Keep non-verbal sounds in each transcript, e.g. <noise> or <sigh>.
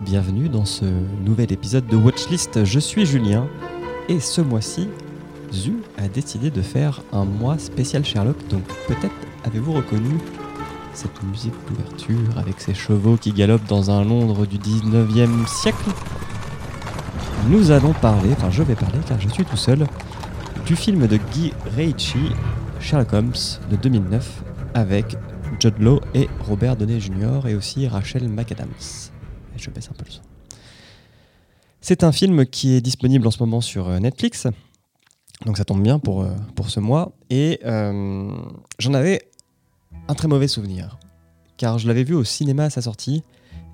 bienvenue dans ce nouvel épisode de Watchlist. Je suis Julien et ce mois-ci, Zu a décidé de faire un mois spécial Sherlock. Donc peut-être avez-vous reconnu cette musique d'ouverture avec ces chevaux qui galopent dans un Londres du 19e siècle Nous allons parler, enfin je vais parler car je suis tout seul, du film de Guy Ritchie, Sherlock Holmes de 2009 avec Judd Law et Robert Downey Jr. et aussi Rachel McAdams. Je baisse un peu le son. C'est un film qui est disponible en ce moment sur euh, Netflix. Donc ça tombe bien pour, euh, pour ce mois. Et euh, j'en avais un très mauvais souvenir. Car je l'avais vu au cinéma à sa sortie.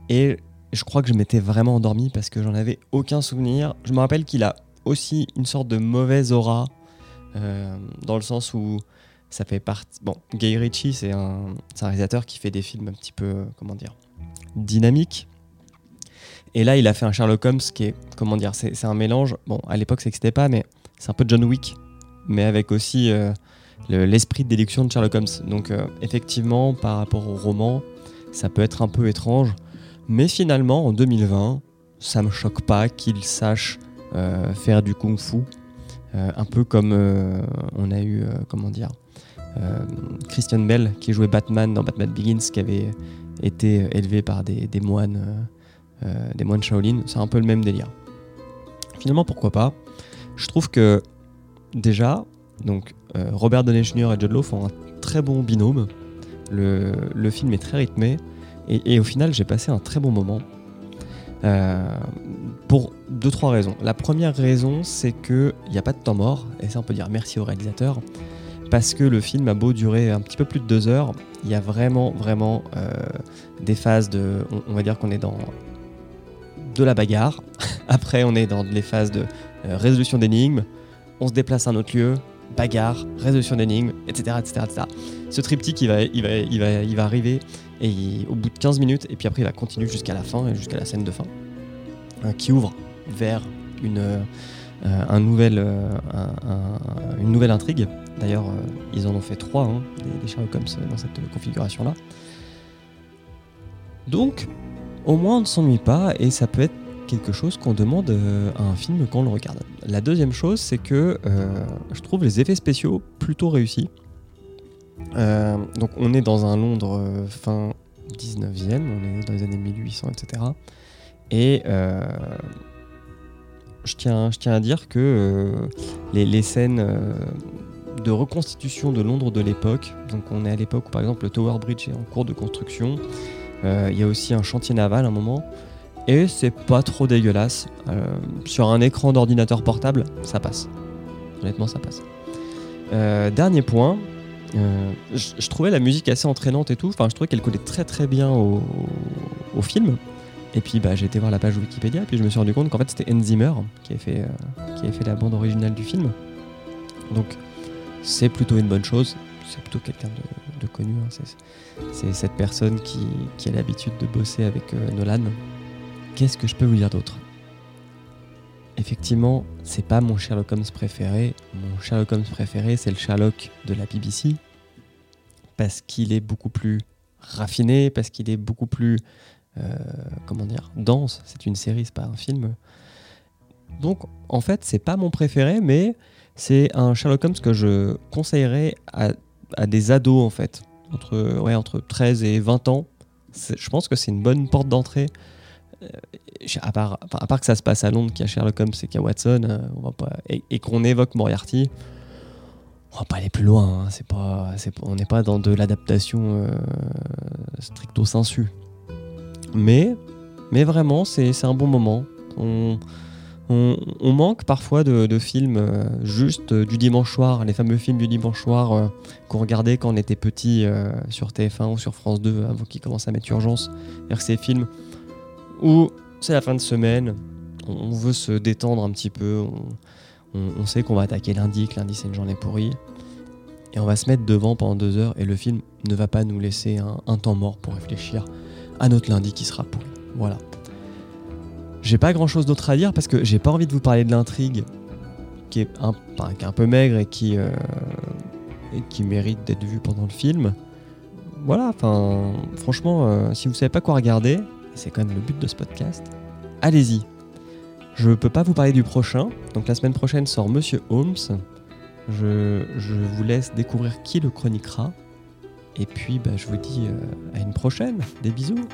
Et je crois que je m'étais vraiment endormi parce que j'en avais aucun souvenir. Je me rappelle qu'il a aussi une sorte de mauvaise aura. dans le sens où ça fait partie. Bon, Guy Ritchie, c'est un, réalisateur qui fait des films un petit peu, comment dire, dynamiques. Et là, il a fait un Sherlock Holmes qui est, comment dire, c'est un mélange. Bon, à l'époque, ça n'existait pas, mais c'est un peu John Wick, mais avec aussi euh, l'esprit de déduction de Sherlock Holmes. Donc, euh, effectivement, par rapport au roman, ça peut être un peu étrange. Mais finalement, en 2020, ça me choque pas qu'il sache euh, faire du kung-fu. un peu comme on a eu, comment dire, Christian Bell qui jouait Batman dans Batman Begins, qui avait été élevé par des, moines euh, des moines Shaolin, c'est un peu le même délire. Finalement, pourquoi pas? Je trouve que déjà, donc euh, Robert Downey Jr. et Judd Law font un très bon binôme. Le, film est très rythmé et, au final, j'ai passé un très bon moment. Euh, pour deux trois raisons. La première raison, c'est qu'il n'y a pas de temps mort, et ça on peut dire merci au réalisateur, parce que le film a beau durer un petit peu plus de deux heures, il y a vraiment vraiment des phases de, on va dire qu'on est dans de la bagarre. <laughs> Après, on est dans les phases de euh, résolution d'énigmes. On se déplace à un autre lieu, bagarre, résolution d'énigmes, etc., etc., Ce triptyque, il va, va, va, va arriver et au bout de 15 minutes, et puis après, il va continuer jusqu'à la fin, et jusqu'à la scène de fin, euh, qui ouvre vers une, euh, un nouvel, une nouvelle intrigue. D'ailleurs, ils en ont fait trois, hein, des, Sherlock Holmes dans cette configuration-là. Donc, au moins on ne s'ennuie pas et ça peut être quelque chose qu'on demande euh, à un film quand on le regarde. La deuxième chose, c'est que euh, je trouve les effets spéciaux plutôt réussis. Euh, donc on est dans un Londres fin 19e, on est dans les années 1800, etc. Et je, tiens, je tiens à dire que les, les, scènes de reconstitution de Londres de l'époque, donc on est à l'époque où par exemple le Tower Bridge est en cours de construction, euh, il y a aussi un chantier naval à un moment. Et c'est pas trop dégueulasse. Euh, sur un écran d'ordinateur portable, ça passe. Honnêtement, ça passe. Euh, dernier point, je, trouvais la musique assez entraînante et tout. Enfin, je trouvais qu'elle collait très très bien au, film. Et puis bah, j'ai été voir la page Wikipédia, et puis je me suis rendu compte qu'en fait c'était Hans Zimmer qui avait, fait, qui avait fait la bande originale du film. Donc c'est plutôt une bonne chose. C'est plutôt quelqu'un de, connu. Hein. C'est cette personne qui, a l'habitude de bosser avec euh, Nolan. Qu'est-ce que je peux vous dire d'autre? Effectivement, c'est pas mon Sherlock Holmes préféré. Mon Sherlock Holmes préféré, c'est le Sherlock de la BBC. Parce qu'il est beaucoup plus raffiné, parce qu'il est beaucoup plus. Euh, comment dire Dense. C'est une série, c'est pas un film. Donc, en fait, c'est pas mon préféré, mais c'est un Sherlock Holmes que je conseillerais à, des ados, en fait entre, ouais, entre 13 et 20 ans. Je pense que c'est une bonne porte d'entrée. Euh, à, part, à part que ça se passe à Londres, qu'il y a Sherlock Holmes et qu'il y a Watson, euh, et, qu'on évoque Moriarty, on va pas aller plus loin. Hein. Pas, on n'est pas dans de l'adaptation euh, stricto sensu. Mais, mais vraiment, c'est un bon moment. On, manque parfois de, films euh, juste euh, du dimanche soir, les fameux films du dimanche soir euh, qu'on regardait quand on était petit sur TF1 ou sur France 2 avant qu'ils commencent à mettre urgence. cest ces films où c'est la fin de semaine, on, veut se détendre un petit peu, on, sait qu'on va attaquer lundi, que lundi c'est une journée pourrie, et on va se mettre devant pendant deux heures et le film ne va pas nous laisser un temps mort pour réfléchir à notre lundi qui sera pourri. Voilà. J'ai pas grand chose d'autre à dire parce que j'ai pas envie de vous parler de l'intrigue qui est un, peu maigre euh, et qui, mérite d'être vue pendant le film. Voilà, enfin, franchement, euh, si vous savez pas quoi regarder, c'est quand même le but de ce podcast, allez-y. Je peux pas vous parler du prochain, donc la semaine prochaine sort Monsieur Holmes. Je vous laisse découvrir qui le chroniquera. Et puis, bah, je vous dis euh, à une prochaine. Des bisous.